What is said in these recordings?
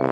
大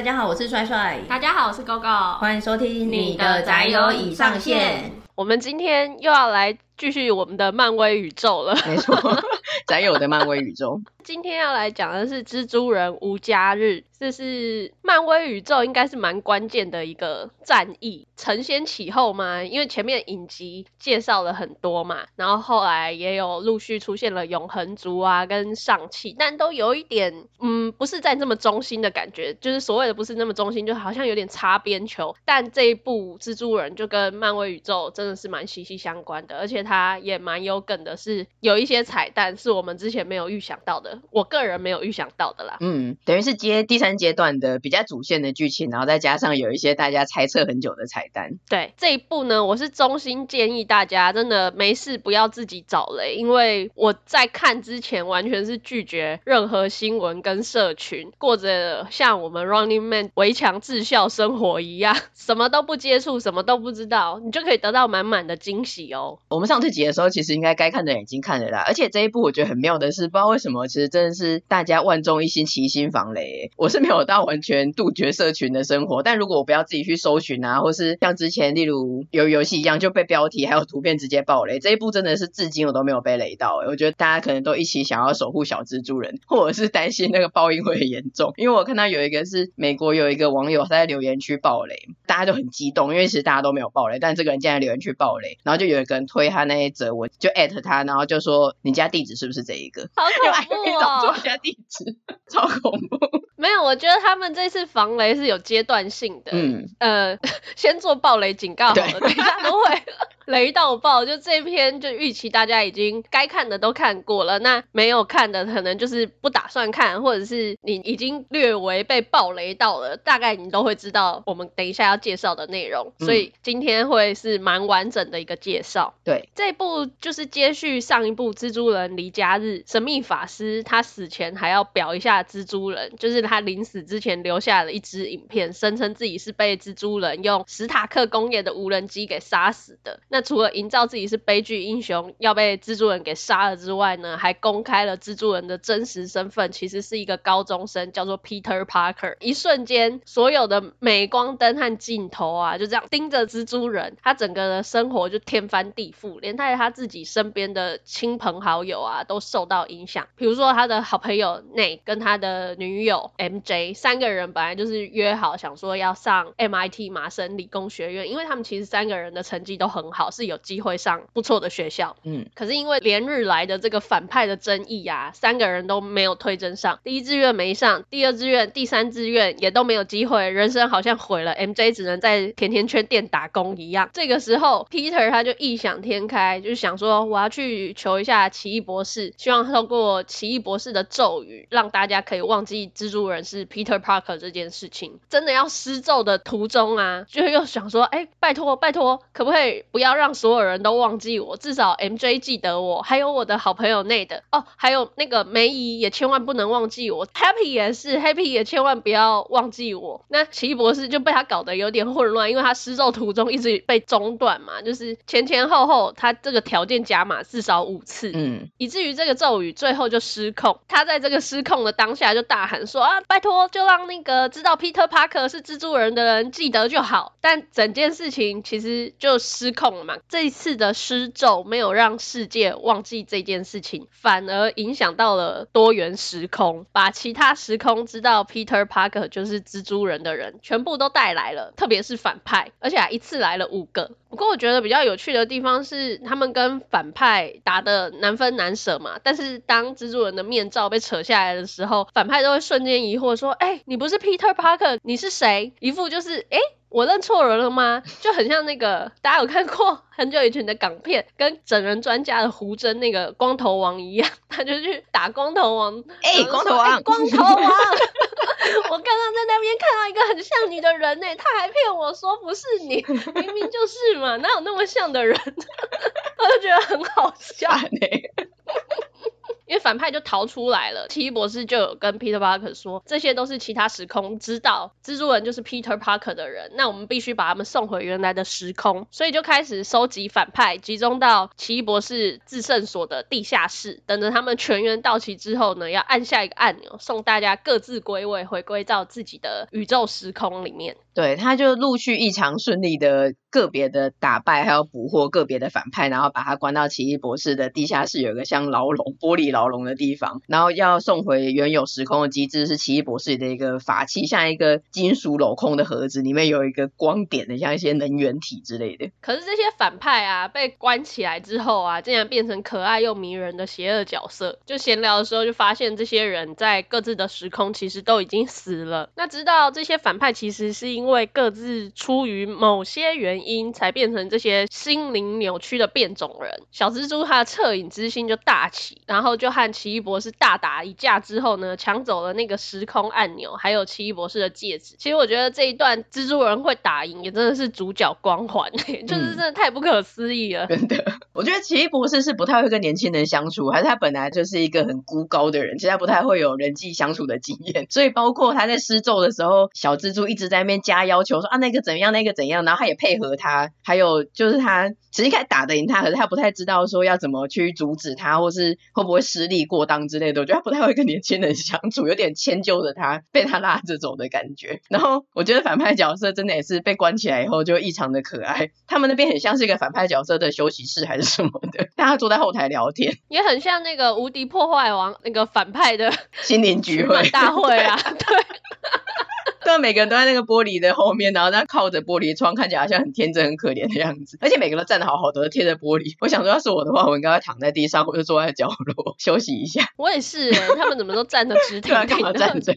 家好，我是帅帅。大家好，我是 GoGo。欢迎收听你的宅友已上线。我们今天又要来继续我们的漫威宇宙了。没错，宅友的漫威宇宙。今天要来讲的是蜘蛛人无家日，这是漫威宇宙应该是蛮关键的一个战役，承先启后嘛，因为前面影集介绍了很多嘛，然后后来也有陆续出现了永恒族啊跟上气，但都有一点嗯不是在这么中心的感觉，就是所谓的不是那么中心，就好像有点擦边球。但这一部蜘蛛人就跟漫威宇宙真的是蛮息息相关的，而且它也蛮有梗的，是有一些彩蛋是我们之前没有预想到的。我个人没有预想到的啦，嗯，等于是接第三阶段的比较主线的剧情，然后再加上有一些大家猜测很久的彩蛋。对，这一部呢，我是衷心建议大家真的没事不要自己找雷，因为我在看之前完全是拒绝任何新闻跟社群，过着像我们 Running Man 围墙自校生活一样，什么都不接触，什么都不知道，你就可以得到满满的惊喜哦。我们上次集的时候，其实应该该看的人已经看了啦，而且这一部我觉得很妙的是，不知道为什么，其实真的是大家万众一心，齐心防雷。我是没有到完全杜绝社群的生活，但如果我不要自己去搜寻啊，或是像之前例如有游戏一样就被标题还有图片直接爆雷，这一部真的是至今我都没有被雷到。我觉得大家可能都一起想要守护小蜘蛛人，或者是担心那个报应会很严重。因为我看到有一个是美国有一个网友他在留言区爆雷，大家都很激动，因为其实大家都没有爆雷，但这个人竟然留言区爆雷，然后就有一个人推他那一则文，就艾特他，然后就说你家地址是不是这一个？好恐怖哦！我家地址超恐怖。没有，我觉得他们这次防雷是有阶段性的。嗯，呃，先做暴雷警告好了，等一下都会。雷到爆！就这篇就预期大家已经该看的都看过了，那没有看的可能就是不打算看，或者是你已经略微被爆雷到了，大概你都会知道我们等一下要介绍的内容。所以今天会是蛮完整的一个介绍。对，这一部就是接续上一部《蜘蛛人离家日》，神秘法师他死前还要表一下蜘蛛人，就是他临死之前留下了一支影片，声称自己是被蜘蛛人用史塔克工业的无人机给杀死的。那除了营造自己是悲剧英雄要被蜘蛛人给杀了之外呢，还公开了蜘蛛人的真实身份，其实是一个高中生，叫做 Peter Parker。一瞬间，所有的镁光灯和镜头啊，就这样盯着蜘蛛人，他整个的生活就天翻地覆，连带他自己身边的亲朋好友啊都受到影响。比如说他的好朋友 Nate 跟他的女友 MJ 三个人本来就是约好想说要上 MIT 麻省理工学院，因为他们其实三个人的成绩都很好。是有机会上不错的学校，嗯，可是因为连日来的这个反派的争议啊，三个人都没有推甄上，第一志愿没上，第二志愿、第三志愿也都没有机会，人生好像毁了，MJ 只能在甜甜圈店打工一样。这个时候，Peter 他就异想天开，就是想说我要去求一下奇异博士，希望透过奇异博士的咒语，让大家可以忘记蜘蛛人是 Peter Parker 这件事情。真的要施咒的途中啊，就又想说，哎，拜托拜托，可不可以不要。让所有人都忘记我，至少 MJ 记得我，还有我的好朋友 Nate 哦，还有那个梅姨也千万不能忘记我，Happy 也是，Happy 也千万不要忘记我。那奇异博士就被他搞得有点混乱，因为他施咒途中一直被中断嘛，就是前前后后他这个条件加码至少五次，嗯，以至于这个咒语最后就失控。他在这个失控的当下就大喊说啊，拜托，就让那个知道 Peter Parker 是蜘蛛人的人记得就好。但整件事情其实就失控了嘛。这一次的施咒没有让世界忘记这件事情，反而影响到了多元时空，把其他时空知道 Peter Parker 就是蜘蛛人的人全部都带来了，特别是反派，而且还一次来了五个。不过我觉得比较有趣的地方是，他们跟反派打得难分难舍嘛，但是当蜘蛛人的面罩被扯下来的时候，反派都会瞬间疑惑说：“哎，你不是 Peter Parker，你是谁？”一副就是哎。我认错人了吗？就很像那个大家有看过很久以前的港片，跟整人专家的胡真那个光头王一样，他就去打光头王。哎、欸，光头王，欸、光头王！我刚刚在那边看到一个很像你的人呢，他还骗我说不是你，明明就是嘛，哪有那么像的人？我就觉得很好笑呢。因为反派就逃出来了。奇异博士就有跟 Peter Parker 说，这些都是其他时空知道蜘蛛人就是 Peter Parker 的人，那我们必须把他们送回原来的时空，所以就开始收集反派，集中到奇异博士自胜所的地下室，等着他们全员到齐之后呢，要按下一个按钮，送大家各自归位，回归到自己的宇宙时空里面。对，他就陆续异常顺利的个别的打败，还有捕获个别的反派，然后把他关到奇异博士的地下室，有一个像牢笼、玻璃牢牢笼的地方，然后要送回原有时空的机制是奇异博士的一个法器，像一个金属镂空的盒子，里面有一个光点的，像一些能源体之类的。可是这些反派啊，被关起来之后啊，竟然变成可爱又迷人的邪恶角色。就闲聊的时候，就发现这些人在各自的时空其实都已经死了。那知道这些反派其实是因因为各自出于某些原因，才变成这些心灵扭曲的变种人。小蜘蛛他的恻隐之心就大起，然后就和奇异博士大打一架之后呢，抢走了那个时空按钮，还有奇异博士的戒指。其实我觉得这一段蜘蛛人会打赢，也真的是主角光环，就是真的太不可思议了。真的，我觉得奇异博士是不太会跟年轻人相处，还是他本来就是一个很孤高的人，其实他不太会有人际相处的经验。所以包括他在施咒的时候，小蜘蛛一直在那边加。要求说啊，那个怎样，那个怎样，然后他也配合他。还有就是他其实一开始打得赢他，可是他不太知道说要怎么去阻止他，或是会不会失力过当之类的。我觉得他不太会跟年轻人相处，有点迁就着他，被他拉着走的感觉。然后我觉得反派角色真的也是被关起来以后就异常的可爱。他们那边很像是一个反派角色的休息室还是什么的，大家坐在后台聊天，也很像那个无敌破坏王那个反派的心灵聚会大会啊，对。对，每个人都在那个玻璃的后面，然后他靠着玻璃窗，看起来好像很天真、很可怜的样子。而且每个人都站得好好的，贴着玻璃。我想说，要是我的话，我应该会躺在地上，或者坐在角落 休息一下。我也是、欸，他们怎么都站得直挺挺的？干嘛站着？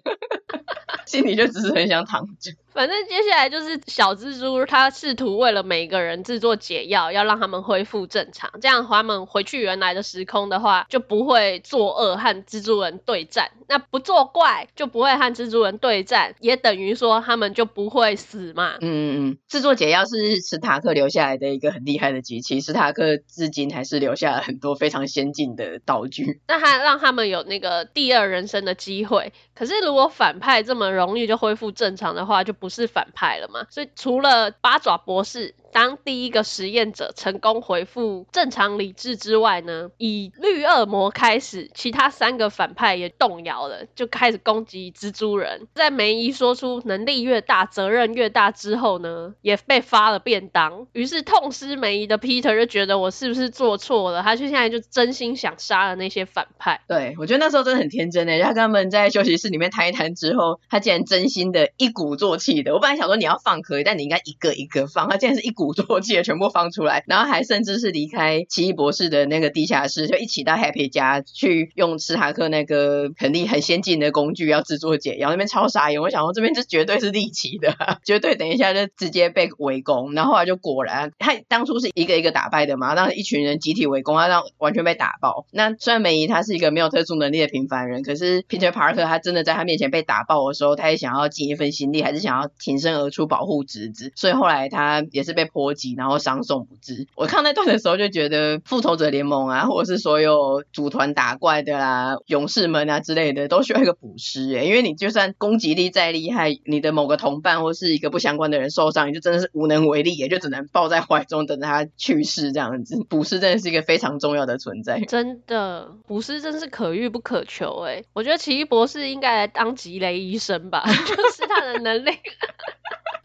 心里就只是很想躺着。反正接下来就是小蜘蛛，他试图为了每个人制作解药，要让他们恢复正常。这样他们回去原来的时空的话，就不会作恶和蜘蛛人对战。那不作怪，就不会和蜘蛛人对战，也等于说他们就不会死嘛。嗯嗯嗯。制作解药是史塔克留下来的一个很厉害的机器，史塔克至今还是留下了很多非常先进的道具。那他让他们有那个第二人生的机会。可是如果反派这么容易就恢复正常的话，就不不是反派了嘛？所以除了八爪博士。当第一个实验者成功回复正常理智之外呢，以绿恶魔开始，其他三个反派也动摇了，就开始攻击蜘蛛人。在梅姨说出能力越大，责任越大之后呢，也被发了便当。于是痛失梅姨的 Peter 就觉得我是不是做错了？他就现在就真心想杀了那些反派。对，我觉得那时候真的很天真诶，他跟他们在休息室里面谈一谈之后，他竟然真心的一鼓作气的。我本来想说你要放可以，但你应该一个一个放，他竟然是一鼓。作气的全部放出来，然后还甚至是离开奇异博士的那个地下室，就一起到 Happy 家去用斯塔克那个很厉很先进的工具要制作解药，那边超傻眼。我想说这边是绝对是利奇的，绝对等一下就直接被围攻。然后后来就果然，他当初是一个一个打败的嘛，让一群人集体围攻，他让完全被打爆。那虽然梅姨她是一个没有特殊能力的平凡人，可是 Peter Parker 他真的在他面前被打爆的时候，他也想要尽一份心力，还是想要挺身而出保护侄子。所以后来他也是被波及。然后伤重不治。我看那段的时候就觉得，复仇者联盟啊，或者是所有组团打怪的啦、勇士们啊之类的，都需要一个补师诶。因为你就算攻击力再厉害，你的某个同伴或是一个不相关的人受伤，你就真的是无能为力，也就只能抱在怀中等着他去世这样子。补师真的是一个非常重要的存在。真的，补师真是可遇不可求诶。我觉得奇异博士应该来当吉雷医生吧，就是他的能力。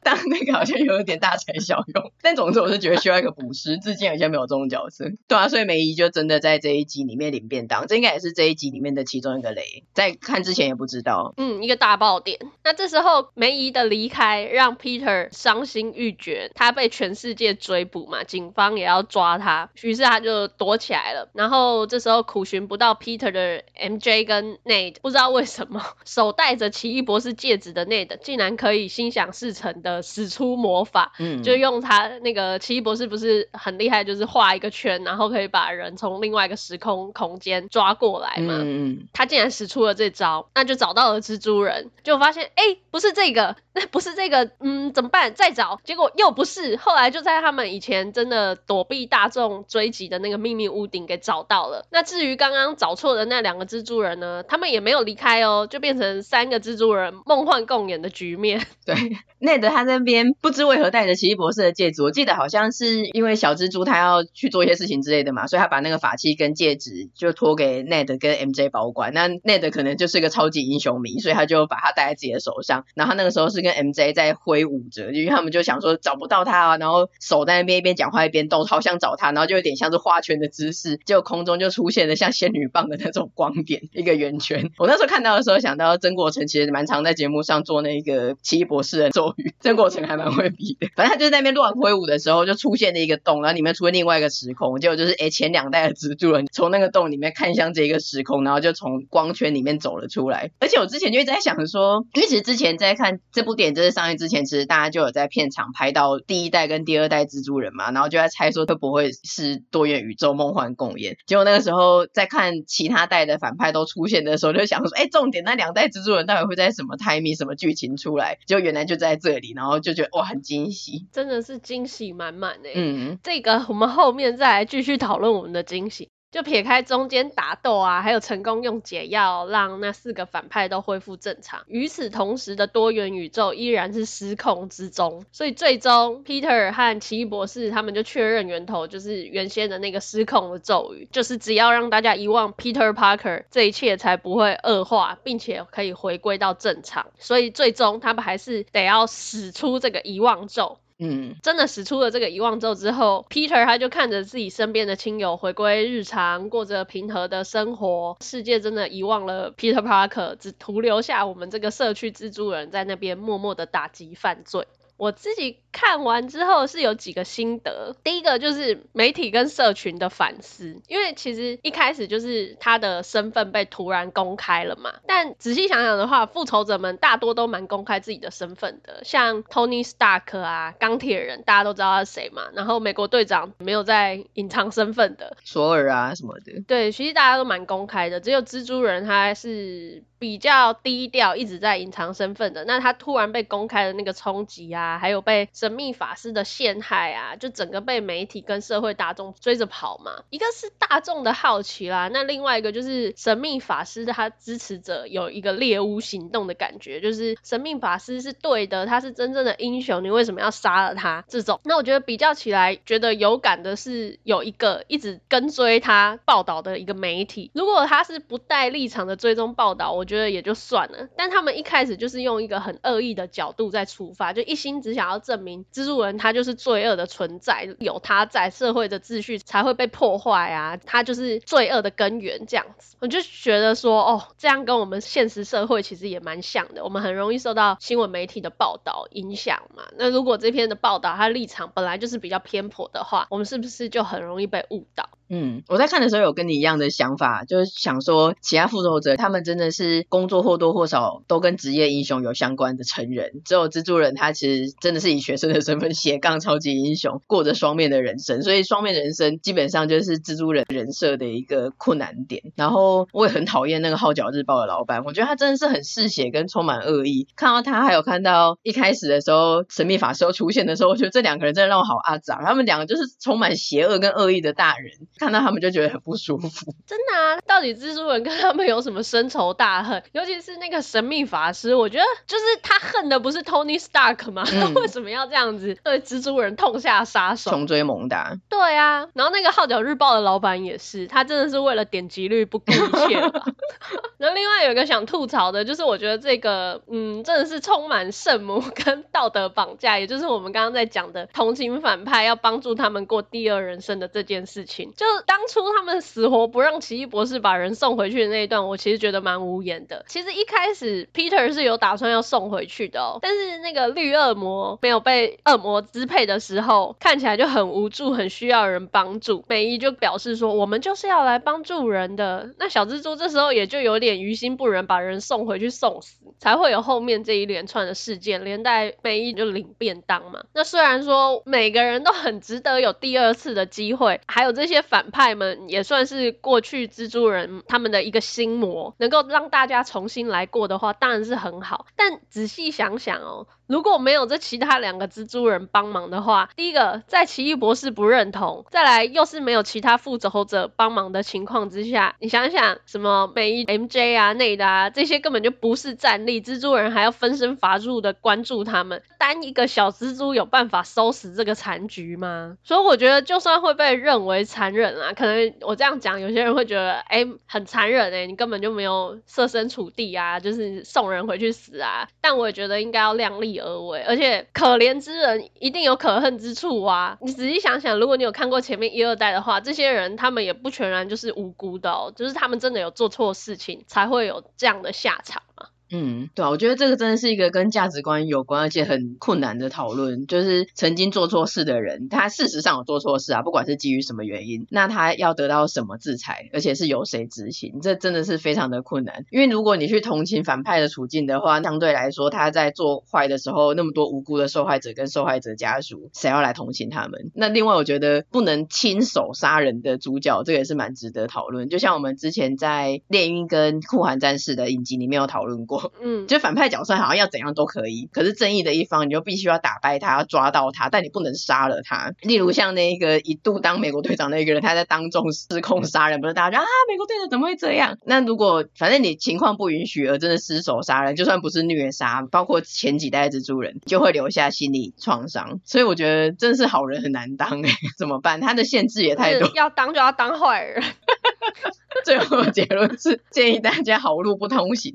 当那个好像有点大材小用，但总之我是觉得需要一个补师，至今好像没有这种角色。对啊，所以梅姨就真的在这一集里面领便当，这应该也是这一集里面的其中一个雷，在看之前也不知道。嗯，一个大爆点。那这时候梅姨的离开让 Peter 伤心欲绝，他被全世界追捕嘛，警方也要抓他，于是他就躲起来了。然后这时候苦寻不到 Peter 的 MJ 跟 Nate，不知道为什么 手戴着奇异博士戒指的 Nate 竟然可以心想事成的。的使出魔法，嗯，就用他那个奇异博士不是很厉害，就是画一个圈，然后可以把人从另外一个时空空间抓过来嘛。嗯，他竟然使出了这招，那就找到了蜘蛛人，就发现哎，不是这个，那不是这个，嗯，怎么办？再找，结果又不是。后来就在他们以前真的躲避大众追击的那个秘密屋顶给找到了。那至于刚刚找错的那两个蜘蛛人呢？他们也没有离开哦，就变成三个蜘蛛人梦幻共演的局面。对，内德他他那边不知为何带着奇异博士的戒指，我记得好像是因为小蜘蛛他要去做一些事情之类的嘛，所以他把那个法器跟戒指就托给 Ned 跟 MJ 保管。那 Ned 可能就是个超级英雄迷，所以他就把它戴在自己的手上。然后他那个时候是跟 MJ 在挥舞着，因为他们就想说找不到他啊，然后手在那边一边讲话一边动，好想找他，然后就有点像是画圈的姿势，结果空中就出现了像仙女棒的那种光点，一个圆圈。我那时候看到的时候，想到曾国城其实蛮常在节目上做那个 奇异博士的咒语，过程还蛮会比的。反正他就是在那边乱挥舞的时候，就出现了一个洞，然后里面出现另外一个时空，结果就是哎前两代的蜘蛛人从那个洞里面看向这一个时空，然后就从光圈里面走了出来。而且我之前就一直在想说，因为其实之前在看这部电影就是上映之前，其实大家就有在片场拍到第一代跟第二代蜘蛛人嘛，然后就在猜说会不会是多元宇宙梦幻共演。结果那个时候在看其他代的反派都出现的时候，就想说，哎，重点那两代蜘蛛人到底会在什么 timing 什么剧情出来？就原来就在这里，然后就觉得哇，很惊喜，真的是惊喜满满诶。嗯，这个我们后面再来继续讨论我们的惊喜。就撇开中间打斗啊，还有成功用解药让那四个反派都恢复正常。与此同时的多元宇宙依然是失控之中，所以最终 Peter 和奇异博士他们就确认源头就是原先的那个失控的咒语，就是只要让大家遗忘 Peter Parker，这一切才不会恶化，并且可以回归到正常。所以最终他们还是得要使出这个遗忘咒。嗯，真的使出了这个遗忘咒之后，Peter 他就看着自己身边的亲友回归日常，过着平和的生活。世界真的遗忘了 Peter Parker，只徒留下我们这个社区蜘蛛人在那边默默的打击犯罪。我自己看完之后是有几个心得，第一个就是媒体跟社群的反思，因为其实一开始就是他的身份被突然公开了嘛，但仔细想想的话，复仇者们大多都蛮公开自己的身份的，像 Tony Stark 啊，钢铁人大家都知道他是谁嘛，然后美国队长没有在隐藏身份的，索尔啊什么的，对，其实大家都蛮公开的，只有蜘蛛人他是比较低调，一直在隐藏身份的，那他突然被公开的那个冲击啊。还有被神秘法师的陷害啊，就整个被媒体跟社会大众追着跑嘛。一个是大众的好奇啦，那另外一个就是神秘法师他支持者有一个猎巫行动的感觉，就是神秘法师是对的，他是真正的英雄，你为什么要杀了他？这种，那我觉得比较起来，觉得有感的是有一个一直跟追他报道的一个媒体，如果他是不带立场的追踪报道，我觉得也就算了。但他们一开始就是用一个很恶意的角度在出发，就一心。只想要证明蜘蛛人他就是罪恶的存在，有他在社会的秩序才会被破坏啊，他就是罪恶的根源这样子。我就觉得说，哦，这样跟我们现实社会其实也蛮像的，我们很容易受到新闻媒体的报道影响嘛。那如果这篇的报道他立场本来就是比较偏颇的话，我们是不是就很容易被误导？嗯，我在看的时候有跟你一样的想法，就是想说其他复仇者他们真的是工作或多或少都跟职业英雄有相关的成人，只有蜘蛛人他其实真的是以学生的身份斜杠超级英雄，过着双面的人生，所以双面人生基本上就是蜘蛛人人设的一个困难点。然后我也很讨厌那个号角日报的老板，我觉得他真的是很嗜血跟充满恶意。看到他还有看到一开始的时候神秘法师出现的时候，我觉得这两个人真的让我好阿杂，他们两个就是充满邪恶跟恶意的大人。看到他们就觉得很不舒服。真的啊，到底蜘蛛人跟他们有什么深仇大恨？尤其是那个神秘法师，我觉得就是他恨的不是 Tony Stark 吗？他、嗯、为什么要这样子对蜘蛛人痛下杀手？穷追猛打。对啊，然后那个号角日报的老板也是，他真的是为了点击率不顾一切吧。然后另外有一个想吐槽的，就是我觉得这个，嗯，真的是充满圣母跟道德绑架，也就是我们刚刚在讲的同情反派要帮助他们过第二人生的这件事情，就当初他们死活不让奇异博士把人送回去的那一段，我其实觉得蛮无言的。其实一开始 Peter 是有打算要送回去的哦，但是那个绿恶魔没有被恶魔支配的时候，看起来就很无助，很需要人帮助。美伊就表示说，我们就是要来帮助人的。那小蜘蛛这时候也就有点于心不忍，把人送回去送死，才会有后面这一连串的事件，连带美伊就领便当嘛。那虽然说每个人都很值得有第二次的机会，还有这些反反派们也算是过去蜘蛛人他们的一个心魔，能够让大家重新来过的话，当然是很好。但仔细想想哦。如果没有这其他两个蜘蛛人帮忙的话，第一个在奇异博士不认同，再来又是没有其他复仇者帮忙的情况之下，你想想什么美伊 MJ 啊、内的啊这些根本就不是战力，蜘蛛人还要分身乏术的关注他们，单一个小蜘蛛有办法收拾这个残局吗？所以我觉得就算会被认为残忍啊，可能我这样讲，有些人会觉得哎很残忍哎，你根本就没有设身处地啊，就是送人回去死啊，但我也觉得应该要量力而为，而且可怜之人一定有可恨之处啊！你仔细想想，如果你有看过前面一二代的话，这些人他们也不全然就是无辜的哦，就是他们真的有做错事情，才会有这样的下场嘛。嗯，对啊，我觉得这个真的是一个跟价值观有关，而且很困难的讨论。就是曾经做错事的人，他事实上有做错事啊，不管是基于什么原因，那他要得到什么制裁，而且是由谁执行，这真的是非常的困难。因为如果你去同情反派的处境的话，相对来说他在做坏的时候，那么多无辜的受害者跟受害者家属，谁要来同情他们？那另外，我觉得不能亲手杀人的主角，这个也是蛮值得讨论。就像我们之前在猎鹰跟酷寒战士的影集里面有讨论过。嗯，就反派角色好像要怎样都可以，可是正义的一方你就必须要打败他，要抓到他，但你不能杀了他。例如像那个一度当美国队长那个人，他在当众失控杀人，不是大家说啊，美国队长怎么会这样？那如果反正你情况不允许而真的失手杀人，就算不是虐杀，包括前几代蜘蛛人，就会留下心理创伤。所以我觉得真是好人很难当哎，怎么办？他的限制也太多，要当就要当坏人。最后的结论是建议大家好路不通行，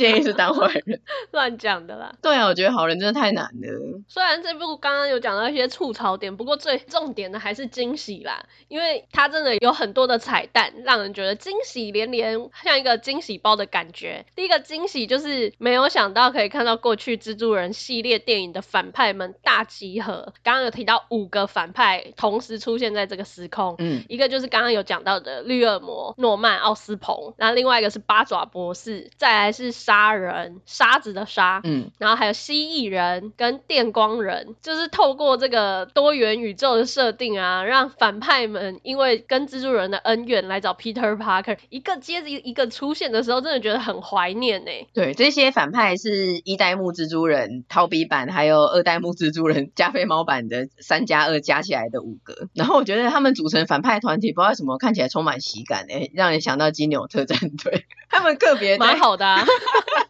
建议是当坏人，乱讲的啦。对啊，我觉得好人真的太难了。虽然这部刚刚有讲到一些吐槽点，不过最重点的还是惊喜啦，因为它真的有很多的彩蛋，让人觉得惊喜连连，像一个惊喜包的感觉。第一个惊喜就是没有想到可以看到过去蜘蛛人系列电影的反派们大集合。刚刚有提到五个反派同时出现在这个时空，嗯，一个就是刚刚有讲到的绿恶魔诺曼奥斯彭，然后另外一个是八爪博士，再来是沙人沙子的沙，嗯，然后还有蜥蜴人跟电光人，就是透过这个多元宇宙的设定啊，让反派们因为跟蜘蛛人的恩怨来找 Peter Parker，一个接着一个出现的时候，真的觉得很怀念呢。对，这些反派是一代目蜘蛛人逃避版，还有二代目蜘蛛人加菲猫版的三加二加起来的五个，然后我觉得他们组成反派团体，不知道为什么看起来充满喜感诶，让人想到金牛特战队，他们个别蛮好的啊。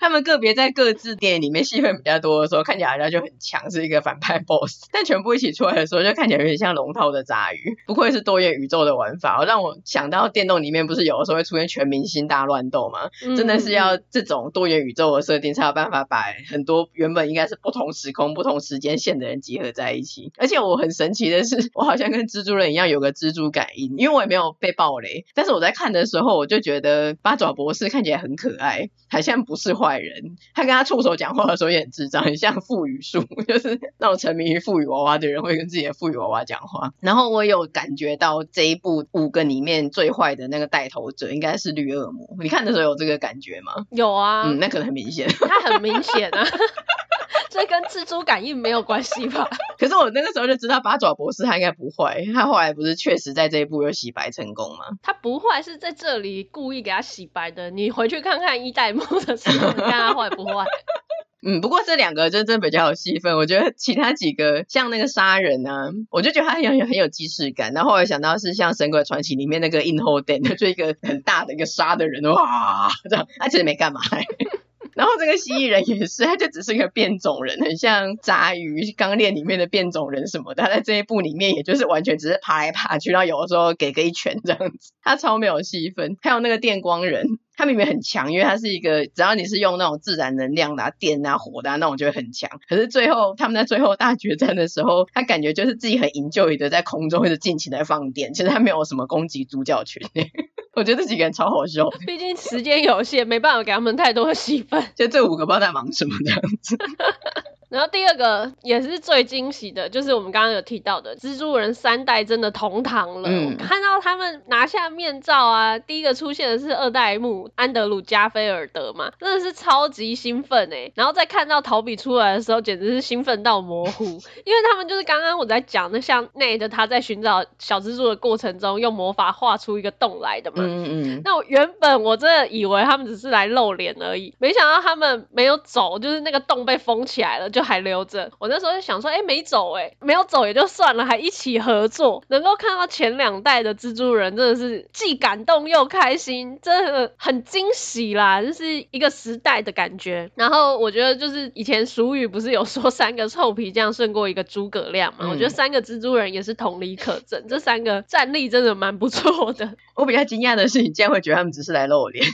他们个别在各自电影里面戏份比较多的时候，看起来好像就很强，是一个反派 boss。但全部一起出来的时候，就看起来有点像龙套的杂鱼。不愧是多元宇宙的玩法，让我想到电动里面不是有的时候会出现全明星大乱斗吗？嗯、真的是要这种多元宇宙的设定，才有办法把很多原本应该是不同时空、不同时间线的人集合在一起。而且我很神奇的是，我好像跟蜘蛛人一样有个蜘蛛感应，因为我也没有被暴 雷。但是我在看的时候，我就觉得八爪博士看起来很可爱，好像不是坏。坏人，他跟他触手讲话的时候也很智障，很像腹语术，就是那种沉迷于腹语娃娃的人会跟自己的腹语娃娃讲话。然后我有感觉到这一部五个里面最坏的那个带头者应该是绿恶魔。你看的时候有这个感觉吗？有啊，嗯，那可能很明显，他很明显啊，这跟蜘蛛感应没有关系吧？可是我那个时候就知道八爪博士他应该不坏，他后来不是确实在这一部有洗白成功吗？他不坏是在这里故意给他洗白的，你回去看看一代目的时候。看他坏不坏？嗯，不过这两个真正比较有戏份，我觉得其他几个像那个杀人啊，我就觉得他很有很有既视感。然后后来想到是像《神鬼传奇》里面那个 Imhotep 就一个很大的一个杀的人，哇，这样他其实没干嘛。然后这个蜥蜴人也是，他就只是一个变种人，很像杂鱼钢炼里面的变种人什么的。他在这一部里面，也就是完全只是爬来爬去，然后有的时候给个一拳这样子，他超没有戏份。还有那个电光人。他明明很强，因为他是一个只要你是用那种自然能量的、啊、电啊、火的、啊、那种就会很强。可是最后他们在最后大决战的时候，他感觉就是自己很 enjoy 的在空中一直尽情的放电，其实他没有什么攻击主角群。我觉得这几个人超好笑，毕竟时间有限，没办法给他们太多的戏份。就这五个不知道在忙什么这样子。然后第二个也是最惊喜的，就是我们刚刚有提到的蜘蛛人三代真的同堂了。嗯，看到他们拿下面罩啊，第一个出现的是二代目安德鲁加菲尔德嘛，真的是超级兴奋哎。然后再看到陶比出来的时候，简直是兴奋到模糊，因为他们就是刚刚我在讲的，像内德他在寻找小蜘蛛的过程中，用魔法画出一个洞来的嘛。嗯嗯。那我原本我真的以为他们只是来露脸而已，没想到他们没有走，就是那个洞被封起来了，就。还留着，我那时候就想说，哎、欸，没走、欸，哎，没有走也就算了，还一起合作，能够看到前两代的蜘蛛人，真的是既感动又开心，真的很惊喜啦，就是一个时代的感觉。然后我觉得，就是以前俗语不是有说三个臭皮匠胜过一个诸葛亮嘛？嗯、我觉得三个蜘蛛人也是同理可证，这三个战力真的蛮不错的。我比较惊讶的是，你竟然会觉得他们只是来露脸。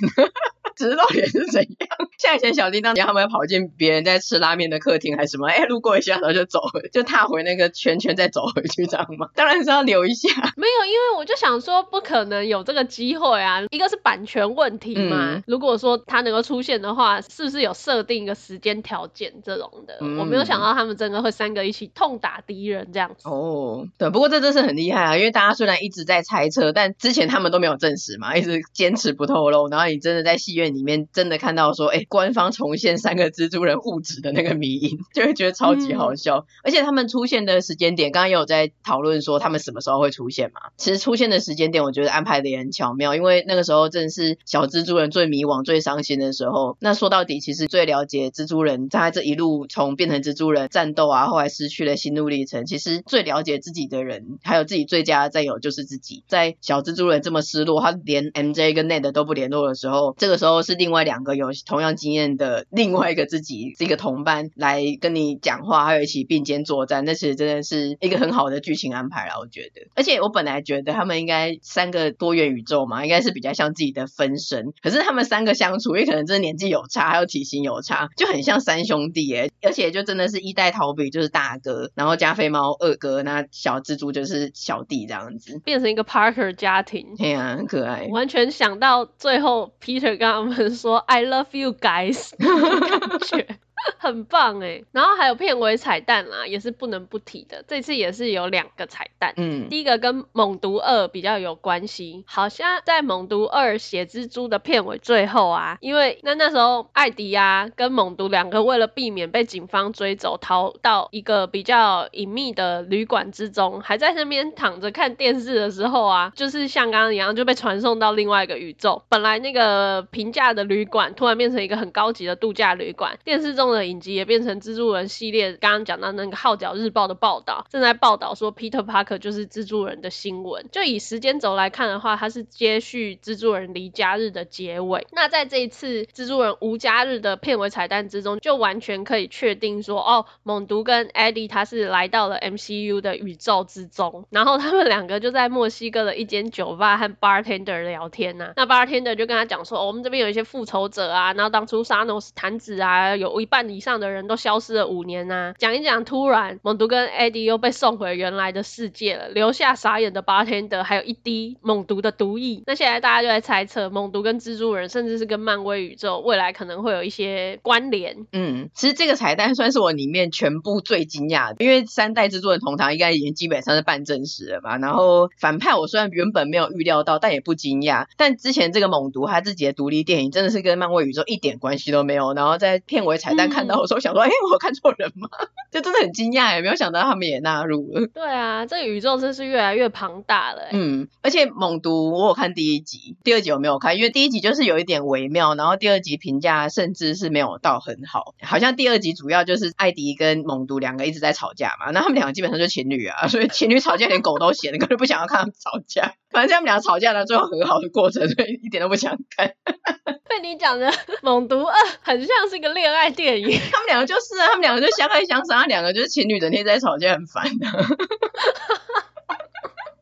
知道也是怎样？像以前小叮当，他们要跑进别人在吃拉面的客厅还是什么？哎、欸，路过一下然后就走回，就踏回那个圈圈再走回去，这样吗？当然是要留一下。没有，因为我就想说，不可能有这个机会啊！一个是版权问题嘛。嗯、如果说他能够出现的话，是不是有设定一个时间条件这种的？嗯、我没有想到他们真的会三个一起痛打敌人这样子。哦，对，不过这真是很厉害啊！因为大家虽然一直在猜测，但之前他们都没有证实嘛，一直坚持不透露。然后你真的在戏院。里面真的看到说，哎、欸，官方重现三个蜘蛛人互指的那个迷因，就会觉得超级好笑。嗯、而且他们出现的时间点，刚刚也有在讨论说他们什么时候会出现嘛？其实出现的时间点，我觉得安排的也很巧妙，因为那个时候正是小蜘蛛人最迷惘、最伤心的时候。那说到底，其实最了解蜘蛛人在这一路从变成蜘蛛人战斗啊，后来失去了心路历程，其实最了解自己的人，还有自己最佳的战友就是自己。在小蜘蛛人这么失落，他连 MJ 跟 Ned 都不联络的时候，这个时候。都是另外两个有同样经验的另外一个自己，这个同伴来跟你讲话，还有一起并肩作战，那其实真的是一个很好的剧情安排啦，我觉得。而且我本来觉得他们应该三个多元宇宙嘛，应该是比较像自己的分身。可是他们三个相处，因为可能真的年纪有差，还有体型有差，就很像三兄弟耶。而且就真的是一代逃避就是大哥，然后加菲猫二哥，那小蜘蛛就是小弟这样子，变成一个 Parker 家庭。对啊，很可爱。完全想到最后 Peter 刚我们说 I love you guys，感觉。 很棒哎，然后还有片尾彩蛋啦，也是不能不提的。这次也是有两个彩蛋，嗯，第一个跟猛毒二比较有关系，好像在猛毒二血蜘蛛的片尾最后啊，因为那那时候艾迪啊跟猛毒两个为了避免被警方追走，逃到一个比较隐秘的旅馆之中，还在那边躺着看电视的时候啊，就是像刚刚一样就被传送到另外一个宇宙。本来那个平价的旅馆突然变成一个很高级的度假旅馆，电视中的影集也变成蜘蛛人系列，刚刚讲到那个号角日报的报道，正在报道说 Peter Parker 就是蜘蛛人的新闻。就以时间轴来看的话，它是接续蜘蛛人离家日的结尾。那在这一次蜘蛛人无家日的片尾彩蛋之中，就完全可以确定说，哦，猛毒跟 Eddie 他是来到了 MCU 的宇宙之中，然后他们两个就在墨西哥的一间酒吧和 bartender 聊天呐、啊。那 bartender 就跟他讲说，我们这边有一些复仇者啊，然后当初沙诺斯弹指啊，有一半半以上。的人都消失了五年呐、啊，讲一讲，突然猛毒跟 Eddie 又被送回原来的世界了，留下傻眼的 bartender，还有一滴猛毒的毒液。那现在大家就在猜测，猛毒跟蜘蛛人，甚至是跟漫威宇宙未来可能会有一些关联。嗯，其实这个彩蛋算是我里面全部最惊讶的，因为三代蜘蛛人同堂应该已经基本上是半真实了嘛。然后反派我虽然原本没有预料到，但也不惊讶。但之前这个猛毒他自己的独立电影真的是跟漫威宇宙一点关系都没有。然后在片尾彩蛋看到的时候，想说，哎、嗯，我看错人吗？就真的很惊讶，也没有想到他们也纳入了。对啊，这个宇宙真是越来越庞大了。嗯，而且猛毒我有看第一集，第二集我没有看，因为第一集就是有一点微妙，然后第二集评价甚至是没有到很好。好像第二集主要就是艾迪跟猛毒两个一直在吵架嘛，那他们两个基本上就情侣啊，所以情侣吵架连狗都嫌，根本不想要看他们吵架。反正他们俩吵架呢最后和好的过程，所以一点都不想看。被你讲的《猛毒二》很像是一个恋爱电影，他们两个就是啊，他们两个就相爱相杀，他两个就是情侣，整天在吵架，很烦的。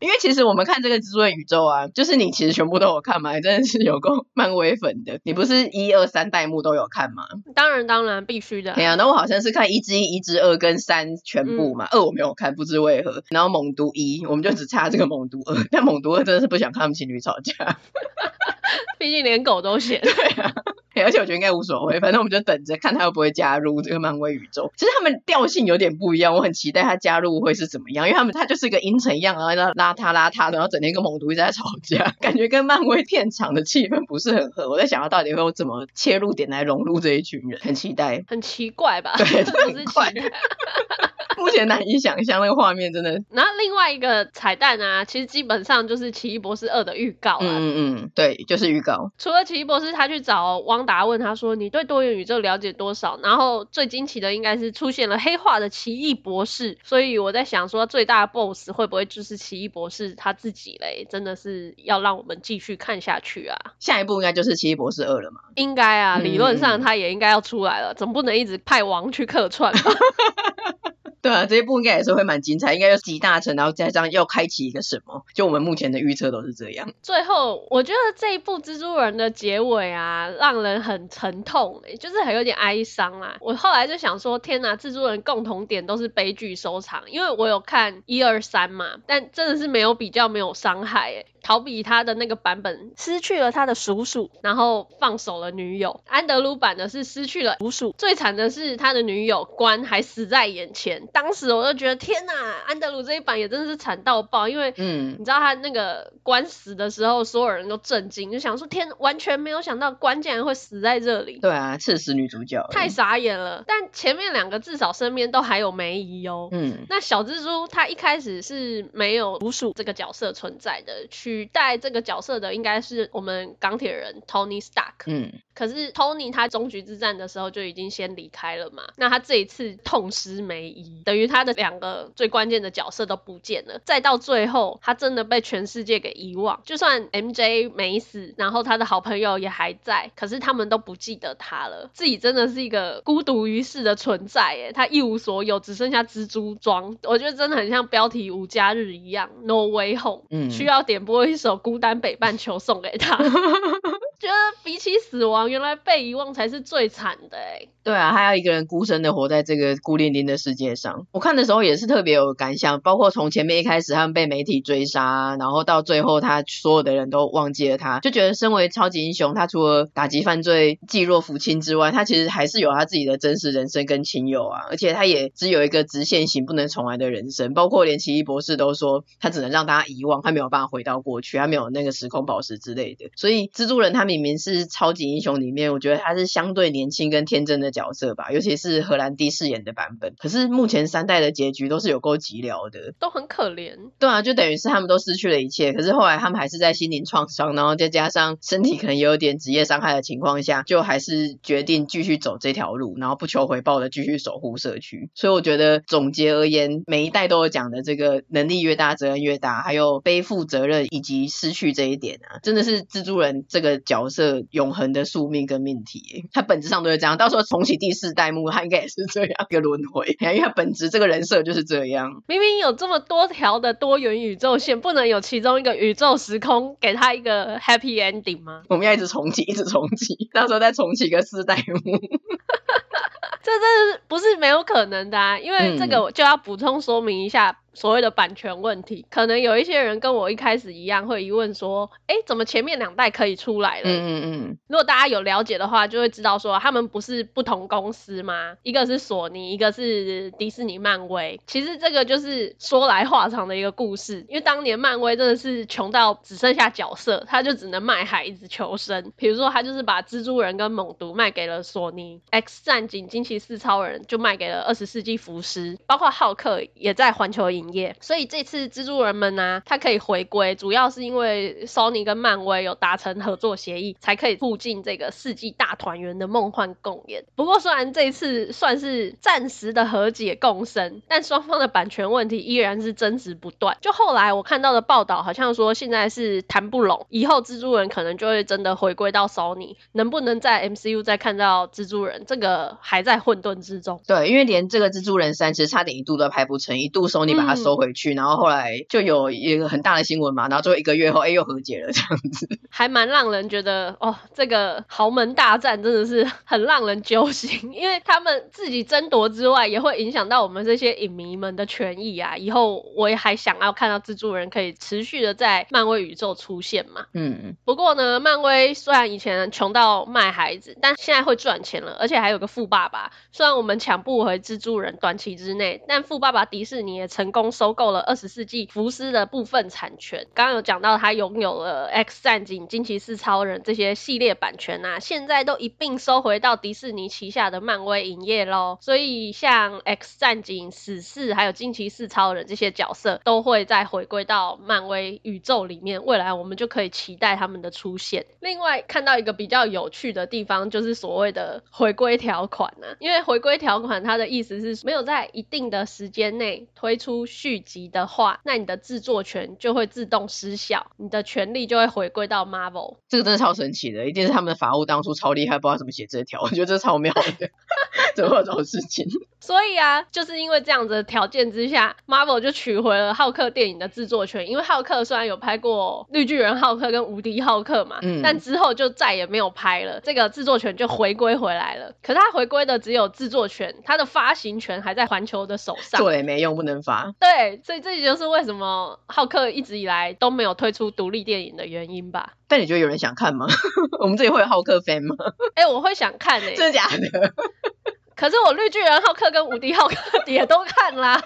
因为其实我们看这个蜘蛛人宇宙啊，就是你其实全部都有看嘛，你真的是有够 漫威粉的。你不是一二三代目都有看吗？当然当然必须的。对啊，那我好像是看一之一、一之二跟三全部嘛，二、嗯、我没有看，不知为何。然后猛毒一，我们就只差这个猛毒二，但猛毒二真的是不想看他们情侣吵架，毕竟连狗都嫌。对啊。而且我觉得应该无所谓，反正我们就等着看他会不会加入这个漫威宇宙。其实他们调性有点不一样，我很期待他加入会是怎么样，因为他们他就是一个阴沉一样，然后邋遢邋遢的，然后整天跟猛毒一直在吵架，感觉跟漫威片场的气氛不是很合。我在想他到底会有怎么切入点来融入这一群人，很期待。很奇怪吧？对，很怪。目前难以想象那个画面真的。然后另外一个彩蛋啊，其实基本上就是《奇异博士二》的预告啊。嗯嗯，对，就是预告。除了奇异博士，他去找汪达问他说：“你对多元宇宙了解多少？”然后最惊奇的应该是出现了黑化的奇异博士。所以我在想说，最大的 BOSS 会不会就是奇异博士他自己嘞？真的是要让我们继续看下去啊！下一步应该就是奇异博士二了嘛？应该啊，理论上他也应该要出来了，嗯、总不能一直派王去客串吧？对啊，这一部应该也是会蛮精彩，应该要集大成，然后再这样又开启一个什么？就我们目前的预测都是这样。最后，我觉得这一部蜘蛛人的结尾啊，让人很沉痛，就是还有点哀伤啊。我后来就想说，天哪，蜘蛛人共同点都是悲剧收场，因为我有看一二三嘛，但真的是没有比较，没有伤害，哎。逃避他的那个版本失去了他的叔叔，然后放手了女友。安德鲁版的是失去了叔叔，最惨的是他的女友关还死在眼前。当时我就觉得天哪，安德鲁这一版也真的是惨到爆，因为嗯，你知道他那个关死的时候，所有人都震惊，就想说天，完全没有想到关竟然会死在这里。对啊，刺死女主角，太傻眼了。但前面两个至少身边都还有梅姨哦。嗯，那小蜘蛛他一开始是没有叔叔这个角色存在的，去。取代这个角色的应该是我们钢铁人 Tony Stark。嗯，可是 Tony 他终局之战的时候就已经先离开了嘛，那他这一次痛失梅姨，等于他的两个最关键的角色都不见了。再到最后，他真的被全世界给遗忘。就算 MJ 没死，然后他的好朋友也还在，可是他们都不记得他了。自己真的是一个孤独于世的存在，耶，他一无所有，只剩下蜘蛛装。我觉得真的很像标题无家日一样，No Way Home。嗯，需要点播。一首孤单北半球送给他，觉得比起死亡，原来被遗忘才是最惨的哎。对啊，他要一个人孤身的活在这个孤零零的世界上。我看的时候也是特别有感想，包括从前面一开始他们被媒体追杀，然后到最后他所有的人都忘记了他，就觉得身为超级英雄，他除了打击犯罪、济弱扶倾之外，他其实还是有他自己的真实人生跟亲友啊。而且他也只有一个直线型不能重来的人生，包括连奇异博士都说他只能让大家遗忘，他没有办法回到过去，他没有那个时空宝石之类的。所以蜘蛛人他明明是超级英雄里面，我觉得他是相对年轻跟天真的。角色吧，尤其是荷兰弟饰演的版本。可是目前三代的结局都是有够寂寥的，都很可怜。对啊，就等于是他们都失去了一切。可是后来他们还是在心灵创伤，然后再加上身体可能也有点职业伤害的情况下，就还是决定继续走这条路，然后不求回报的继续守护社区。所以我觉得总结而言，每一代都有讲的这个能力越大责任越大，还有背负责任以及失去这一点啊，真的是蜘蛛人这个角色永恒的宿命跟命题。他本质上都是这样，到时候从起第四代目，他应该也是这样一个轮回，因为他本质这个人设就是这样。明明有这么多条的多元宇宙线，不能有其中一个宇宙时空给他一个 happy ending 吗？我们要一直重启，一直重启，到时候再重启个四代目。这真的不是没有可能的啊，因为这个就要补充说明一下。所谓的版权问题，可能有一些人跟我一开始一样会疑问说，哎，怎么前面两代可以出来了？嗯嗯嗯。如果大家有了解的话，就会知道说他们不是不同公司吗？一个是索尼，一个是迪士尼漫威。其实这个就是说来话长的一个故事，因为当年漫威真的是穷到只剩下角色，他就只能卖孩子求生。比如说他就是把蜘蛛人跟猛毒卖给了索尼，X 战警、惊奇四超人就卖给了二十世纪福斯，包括浩克也在环球影。所以这次蜘蛛人们呢、啊，他可以回归，主要是因为 Sony 跟漫威有达成合作协议，才可以促进这个世纪大团圆的梦幻共演。不过，虽然这次算是暂时的和解共生，但双方的版权问题依然是争执不断。就后来我看到的报道，好像说现在是谈不拢，以后蜘蛛人可能就会真的回归到 Sony，能不能在 MCU 再看到蜘蛛人，这个还在混沌之中。对，因为连这个蜘蛛人三其实差点一度都拍不成，一度 Sony 把它它收回去，嗯、然后后来就有一个很大的新闻嘛，然后最后一个月后，哎，又和解了这样子，还蛮让人觉得哦，这个豪门大战真的是 很让人揪心，因为他们自己争夺之外，也会影响到我们这些影迷们的权益啊。以后我也还想要看到蜘蛛人可以持续的在漫威宇宙出现嘛。嗯，不过呢，漫威虽然以前穷到卖孩子，但现在会赚钱了，而且还有个富爸爸。虽然我们抢不回蜘蛛人，短期之内，但富爸爸迪士尼也成功收购了二十世纪福斯的部分产权。刚刚有讲到他拥有了 X 战警、惊奇四超人这些系列版权啊，现在都一并收回到迪士尼旗下的漫威影业喽。所以像 X 战警、死侍还有惊奇四超人这些角色，都会再回归到漫威宇宙里面。未来我们就可以期待他们的出现。另外看到一个比较有趣的地方，就是所谓的回归条款啊，因为回归条款它的意思是没有在一定的时间内推出续集的话，那你的制作权就会自动失效，你的权利就会回归到 Marvel。这个真的超神奇的，一定是他们的法务当初超厉害，不知道怎么写这条，我觉得这超妙的，怎么会有这种事情？所以啊，就是因为这样子的条件之下，Marvel 就取回了浩克电影的制作权，因为浩克虽然有拍过绿巨人浩克跟无敌浩克嘛，嗯，但之后就再也没有拍了，这个制作权就回归回来了。可是他回归的只有制作权，他的发行权还在环球的手上。对，没用，不能发。对，所以这就是为什么浩克一直以来都没有推出独立电影的原因吧。但你觉得有人想看吗？我们这里会有浩克 fan 吗？哎、欸，我会想看诶、欸，真的假的？可是我绿巨人浩克跟无敌浩克也都看啦，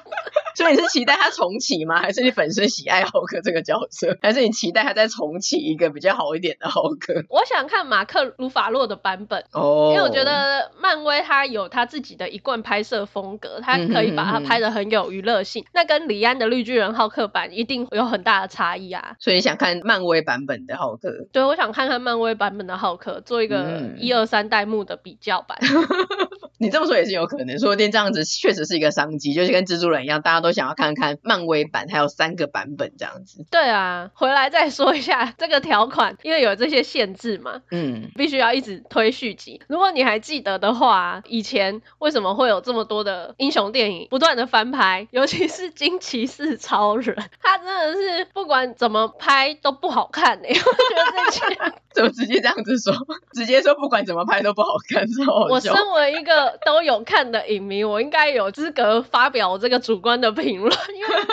所以你是期待他重启吗？还是你本身喜爱浩克这个角色？还是你期待他再重启一个比较好一点的浩克？我想看马克鲁法洛的版本哦，因为我觉得漫威他有他自己的一贯拍摄风格，他可以把它拍的很有娱乐性。嗯哼嗯哼，那跟李安的绿巨人浩克版一定有很大的差异啊。所以你想看漫威版本的浩克？对，我想看看漫威版本的浩克，做一个一二三代目的比较版。你这么说也是有可能，说不定这样子确实是一个商机，就是跟蜘蛛人一样，大家都想要看看漫威版，还有三个版本这样子。对啊，回来再说一下这个条款，因为有这些限制嘛，嗯，必须要一直推续集。如果你还记得的话，以前为什么会有这么多的英雄电影不断的翻拍，尤其是惊奇四超人，他真的是不管怎么拍都不好看哎、欸，我觉得这些怎么直接这样子说，直接说不管怎么拍都不好看。我身为一个。都有看的影迷，我应该有资格发表这个主观的评论，因为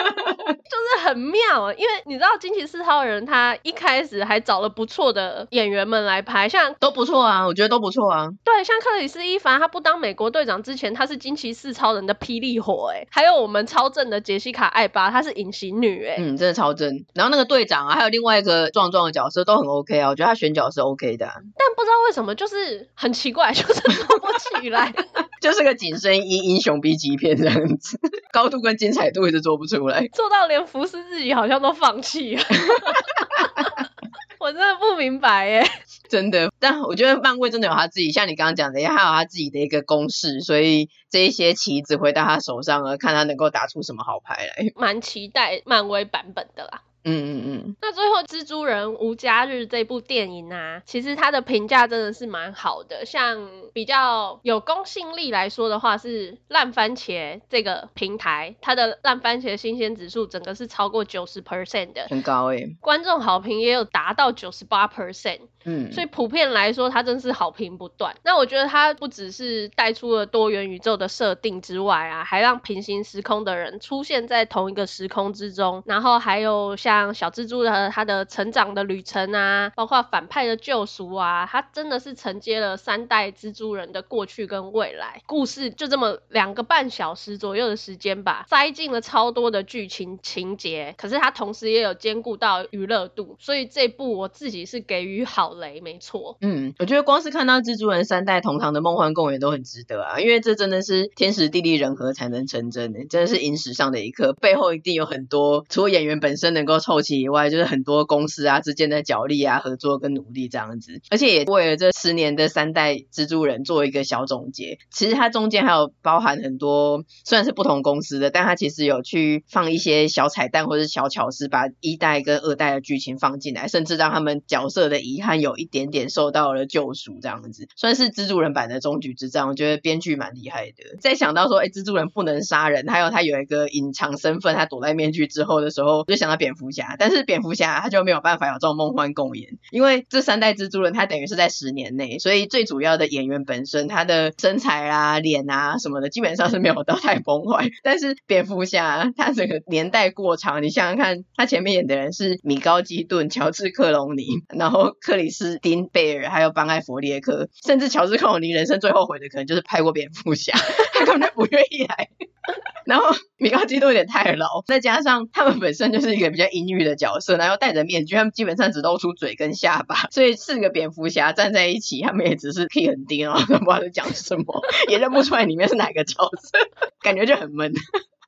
就是很妙。因为你知道惊奇四超人他一开始还找了不错的演员们来拍，像都不错啊，我觉得都不错啊。对，像克里斯伊凡，他不当美国队长之前，他是惊奇四超人的霹雳火，哎，还有我们超正的杰西卡艾巴，她是隐形女，哎，嗯，真的超正。然后那个队长啊，还有另外一个壮壮的角色都很 OK 啊，我觉得他选角是 OK 的啊。但不知道为什么，就是很奇怪，就是做不起来。就是个紧身衣英雄 B 级片这样子，高度跟精彩度一直做不出来，做到连服侍自己好像都放弃了，我真的不明白耶，真的。但我觉得漫威真的有他自己，像你刚刚讲的，也还有他自己的一个公式，所以这一些棋子回到他手上了，看他能够打出什么好牌来。蛮期待漫威版本的啦。嗯嗯嗯，那最后《蜘蛛人无家日》这部电影啊，其实它的评价真的是蛮好的。像比较有公信力来说的话，是烂番茄这个平台，它的烂番茄新鲜指数整个是超过九十 percent 的，很高诶、欸。观众好评也有达到九十八 percent。嗯，所以普遍来说，它真是好评不断。那我觉得它不只是带出了多元宇宙的设定之外啊，还让平行时空的人出现在同一个时空之中。然后还有像像小蜘蛛的他的成长的旅程啊，包括反派的救赎啊，它真的是承接了三代蜘蛛人的过去跟未来故事，就这么两个半小时左右的时间吧，塞进了超多的剧情情节。可是它同时也有兼顾到娱乐度，所以这部我自己是给予好。雷没错，嗯，我觉得光是看到蜘蛛人三代同堂的梦幻共演都很值得啊，因为这真的是天时地利人和才能成真的，真的是影史上的一刻，背后一定有很多除了演员本身能够凑齐以外，就是很多公司啊之间的角力啊、合作跟努力这样子，而且也为了这十年的三代蜘蛛人做一个小总结。其实它中间还有包含很多，虽然是不同公司的，但它其实有去放一些小彩蛋或者小巧思，把一代跟二代的剧情放进来，甚至让他们角色的遗憾有一点点受到了救赎，这样子算是蜘蛛人版的终局之战。我觉得编剧蛮厉害的。再想到说，哎，蜘蛛人不能杀人，还有他有一个隐藏身份，他躲在面具之后的时候，就想到蝙蝠侠，但是蝙蝠侠他就没有办法有这种梦幻共演，因为这三代蜘蛛人他等于是在十年内，所以最主要的演员本身他的身材啊、脸啊什么的，基本上是没有到太崩坏。但是蝙蝠侠他整个年代过长，你想想看，他前面演的人是米高基顿、乔治克隆尼，然后克里斯汀贝尔，还有班艾佛列克，甚至乔治克隆尼人生最后悔的可能就是拍过蝙蝠侠，他根本就不愿意来。然后米高基顿有点太老，再加上他们本身就是一个比较阴郁的角色，然后戴着面具，他们基本上只露出嘴跟下巴，所以四个蝙蝠侠站在一起，他们也只是可以很低，然后都不知道在讲什么，也认不出来里面是哪个角色，感觉就很闷，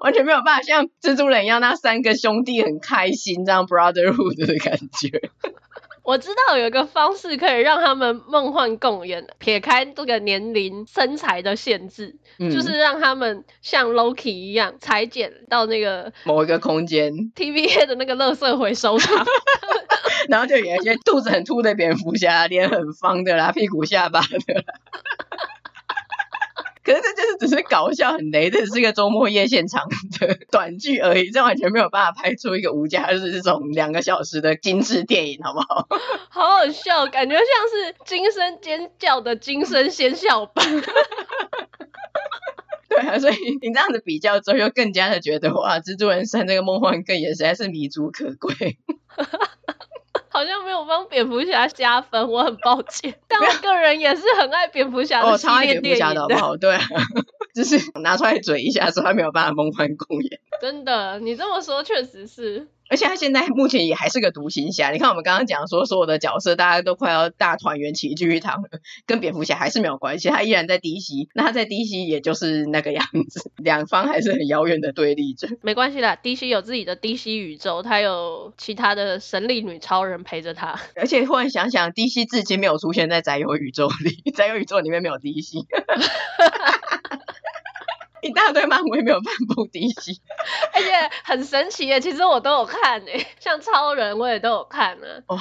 完全没有办法像蜘蛛人一样，那三个兄弟很开心这样 brotherhood 的感觉。我知道有一个方式可以让他们梦幻共演，撇开这个年龄、身材的限制，嗯，就是让他们像 Loki 一样裁剪到那个某一个空间，TVA 的那个垃圾回收场，然后就有一些肚子很凸的蝙蝠侠，脸很方的啦，屁股下巴的啦。可是这就是只是搞笑很雷，这只是一个周末夜现场的短剧而已，这完全没有办法拍出一个无价就是这种两个小时的精致电影，好不好？好好笑，感觉像是惊声尖叫的惊声先笑版。对啊，所以你这样子比较之后，又更加的觉得哇，蜘蛛人三这个梦幻更也实在是弥足可贵。好像没有帮蝙蝠侠加分，我很抱歉。但我个人也是很爱蝙蝠侠的系列电影的，好不好？对啊，就是拿出来嘴一下，说他没有办法梦幻共演。真的，你这么说确实是。而且他现在目前也还是个独行侠。你看我们刚刚讲说，所有的角色大家都快要大团圆齐聚一堂了，跟蝙蝠侠还是没有关系。他依然在 DC，那他在 DC 也就是那个样子，两方还是很遥远的对立着。没关系啦，DC 有自己的 DC 宇宙，他有其他的神力女超人陪着他。而且忽然想想，DC 至今没有出现在宅友宇宙里，宅友宇宙里面没有 DC。一大堆漫威没有半部 DC，而且很神奇耶，其实我都有看诶，像超人我也都有看呢。哦，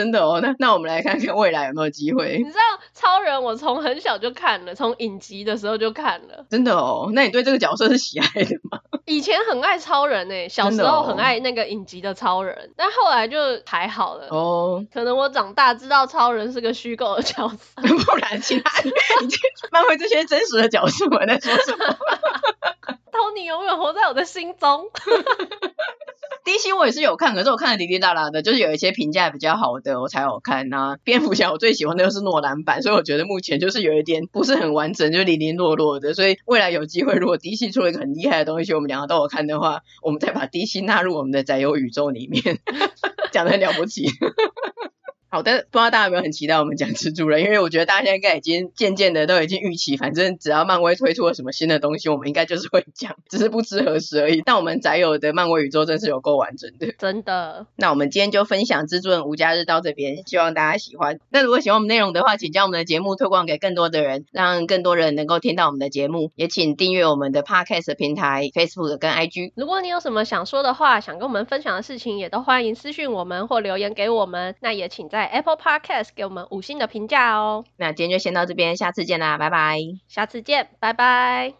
真的哦，那那我们来看看未来有没有机会。你知道超人我从很小就看了，从影集的时候就看了。真的哦，那你对这个角色是喜爱的吗？以前很爱超人诶，小时候很爱那个影集的超人，哦、但后来就还好了。哦，可能我长大知道超人是个虚构的角色，不然其他你漫威这些真实的角色我在说什么？托尼永远活在我的心中。DC 我也是有看，可是我看的滴滴答答的，就是有一些评价比较好的我才有看呐、蝙蝠侠我最喜欢的就是诺兰版，所以我觉得目前就是有一点不是很完整，就零零落落的。所以未来有机会，如果 DC 出了一个很厉害的东西，我们两个都有看的话，我们再把 DC 纳入我们的宅友宇宙里面，讲的很了不起。好的，不知道大家有没有很期待我们讲蜘蛛人？因为我觉得大家现在应该已经渐渐的都已经预期，反正只要漫威推出了什么新的东西，我们应该就是会讲，只是不知何时而已。但我们宅友的漫威宇宙真是有够完整的，真的。那我们今天就分享蜘蛛人无家日到这边，希望大家喜欢。那如果喜欢我们内容的话，请将我们的节目推广给更多的人，让更多人能够听到我们的节目。也请订阅我们的 Podcast 平台 Facebook 跟 IG。如果你有什么想说的话，想跟我们分享的事情，也都欢迎私讯我们或留言给我们。那也请在 Apple Podcast。给我们五星的评价哦。那今天就先到这边，下次见啦，拜拜。下次见，拜拜。